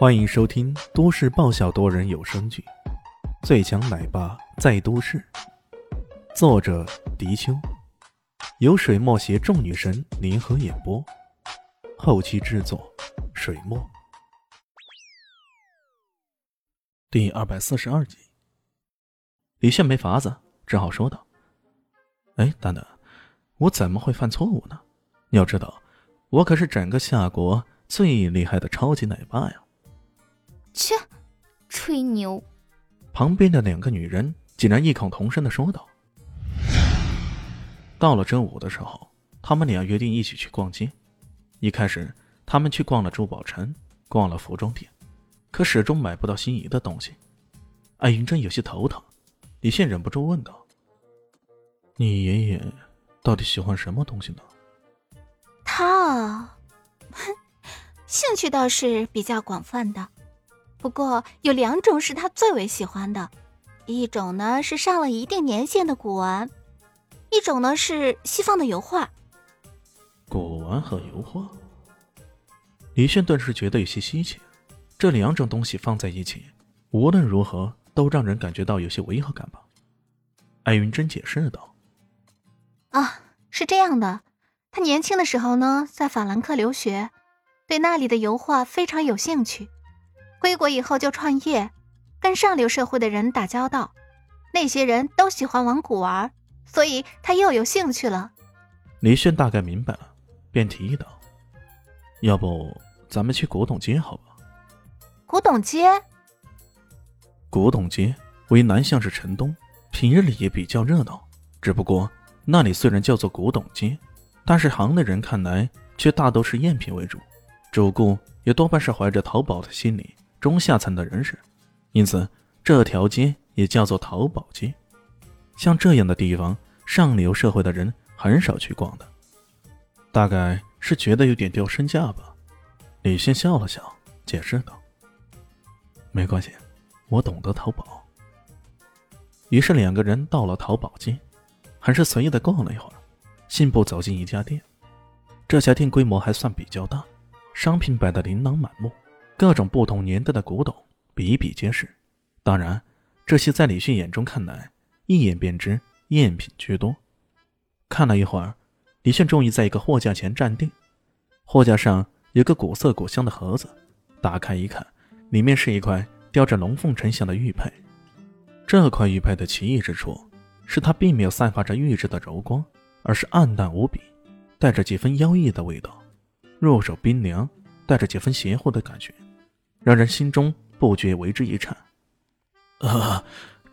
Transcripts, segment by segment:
欢迎收听都市爆笑多人有声剧《最强奶爸在都市》，作者：迪秋，由水墨携众女神联合演播，后期制作：水墨。第二百四十二集，李炫没法子，只好说道：“哎，等等，我怎么会犯错误呢？你要知道，我可是整个夏国最厉害的超级奶爸呀！”切，吹牛！旁边的两个女人竟然异口同声的说道。到了周五的时候，他们俩约定一起去逛街。一开始，他们去逛了珠宝城，逛了服装店，可始终买不到心仪的东西。艾云珍有些头疼，李现忍不住问道：“你爷爷到底喜欢什么东西呢？”他，哼，兴趣倒是比较广泛的。不过有两种是他最为喜欢的，一种呢是上了一定年限的古玩，一种呢是西方的油画。古玩和油画，李炫顿时觉得有些稀奇。这两种东西放在一起，无论如何都让人感觉到有些违和感吧？艾云珍解释道：“啊，是这样的，他年轻的时候呢，在法兰克留学，对那里的油画非常有兴趣。”归国以后就创业，跟上流社会的人打交道，那些人都喜欢玩古玩，所以他又有兴趣了。李炫大概明白了，便提议道：“要不咱们去古董街好吧？”古董街，古董街为南向市城东，平日里也比较热闹。只不过那里虽然叫做古董街，但是行内人看来却大都是赝品为主，主顾也多半是怀着淘宝的心理。中下层的人士，因此这条街也叫做淘宝街。像这样的地方，上流社会的人很少去逛的，大概是觉得有点掉身价吧。李现笑了笑，解释道：“没关系，我懂得淘宝。”于是两个人到了淘宝街，还是随意的逛了一会儿，信步走进一家店。这家店规模还算比较大，商品摆得琳琅满目。各种不同年代的古董比比皆是，当然，这些在李迅眼中看来，一眼便知赝品居多。看了一会儿，李迅终于在一个货架前站定。货架上有个古色古香的盒子，打开一看，里面是一块雕着龙凤呈祥的玉佩。这块玉佩的奇异之处，是它并没有散发着玉质的柔光，而是暗淡无比，带着几分妖异的味道，入手冰凉，带着几分邪乎的感觉。让人心中不觉为之一颤。啊，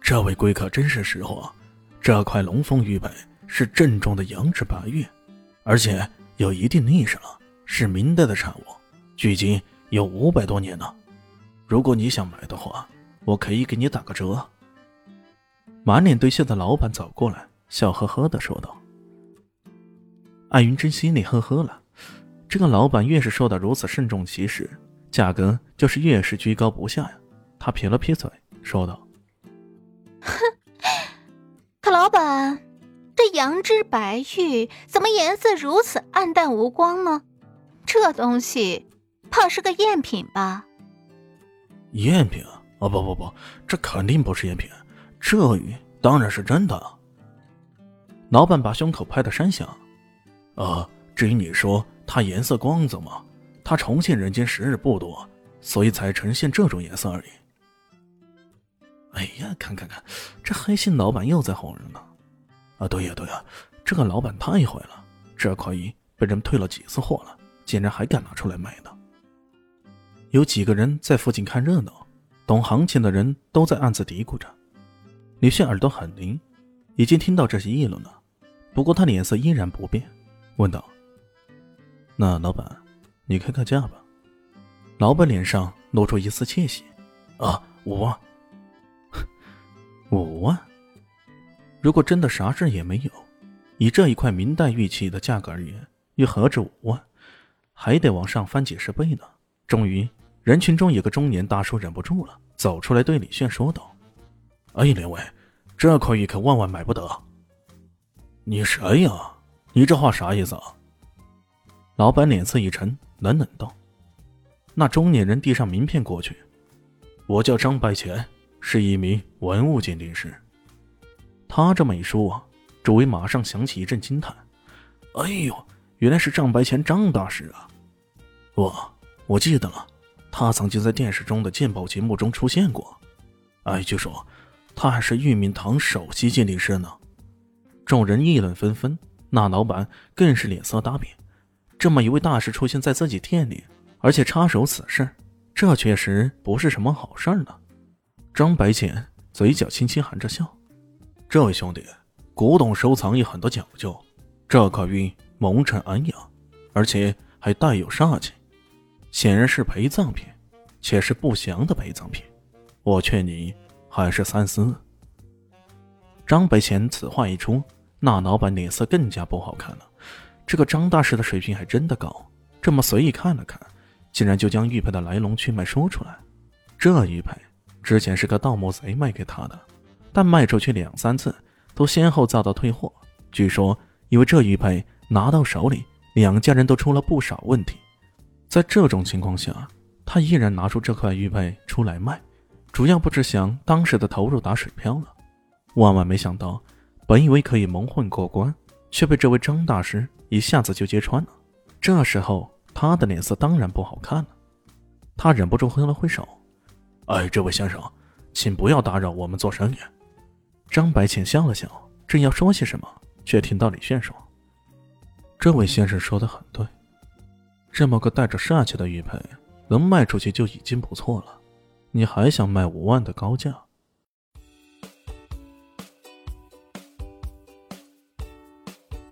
这位贵客真是识货，这块龙凤玉佩是正宗的羊脂白玉，而且有一定历史了，是明代的产物，距今有五百多年了。如果你想买的话，我可以给你打个折。满脸堆笑的老板走过来，笑呵呵的说道。艾云珍心里呵呵了，这个老板越是说的如此慎重其事。价格就是越是居高不下呀！他撇了撇嘴，说道：“哼，可老板，这羊脂白玉怎么颜色如此暗淡无光呢？这东西怕是个赝品吧？”“赝品？哦不不不，这肯定不是赝品，这玉当然是真的。”老板把胸口拍得山响。“啊，至于你说它颜色光泽吗？”他重现人间时日不多，所以才呈现这种颜色而已。哎呀，看看看，这黑心老板又在哄人呢！啊，对呀对呀，这个老板太坏了，这块玉被人退了几次货了，竟然还敢拿出来卖呢。有几个人在附近看热闹，懂行情的人都在暗自嘀咕着。李炫耳朵很灵，已经听到这些议论了，不过他脸色依然不变，问道：“那老板？”你开个价吧，老板脸上露出一丝窃喜。啊，五万，五万。如果真的啥事也没有，以这一块明代玉器的价格而言，又何止五万，还得往上翻几十倍呢。终于，人群中有个中年大叔忍不住了，走出来对李炫说道：“哎，两位，这块玉可万万买不得。”你谁呀？你这话啥意思啊？老板脸色一沉。冷冷道：“那中年人递上名片过去：“我叫张白钱，是一名文物鉴定师。”他这么一说啊，周围马上响起一阵惊叹：“哎呦，原来是张白钱张大师啊！我我记得了，他曾经在电视中的鉴宝节目中出现过。哎，据说他还是玉茗堂首席鉴定师呢。”众人议论纷纷，那老板更是脸色大变。这么一位大师出现在自己店里，而且插手此事，这确实不是什么好事儿呢。张白浅嘴角轻轻含着笑：“这位兄弟，古董收藏有很多讲究，这块玉蒙尘安雅，而且还带有煞气，显然是陪葬品，且是不祥的陪葬品。我劝你还是三思。”张白浅此话一出。那老板脸色更加不好看了。这个张大师的水平还真的高，这么随意看了看，竟然就将玉佩的来龙去脉说出来。这玉佩之前是个盗墓贼卖给他的，但卖出去两三次，都先后遭到退货。据说因为这玉佩拿到手里，两家人都出了不少问题。在这种情况下，他依然拿出这块玉佩出来卖，主要不是想当时的投入打水漂了。万万没想到。本以为可以蒙混过关，却被这位张大师一下子就揭穿了。这时候，他的脸色当然不好看了。他忍不住挥了挥手：“哎，这位先生，请不要打扰我们做生意。”张白浅笑了笑，正要说些什么，却听到李炫说：“这位先生说的很对，这么个带着煞气的玉佩，能卖出去就已经不错了。你还想卖五万的高价？”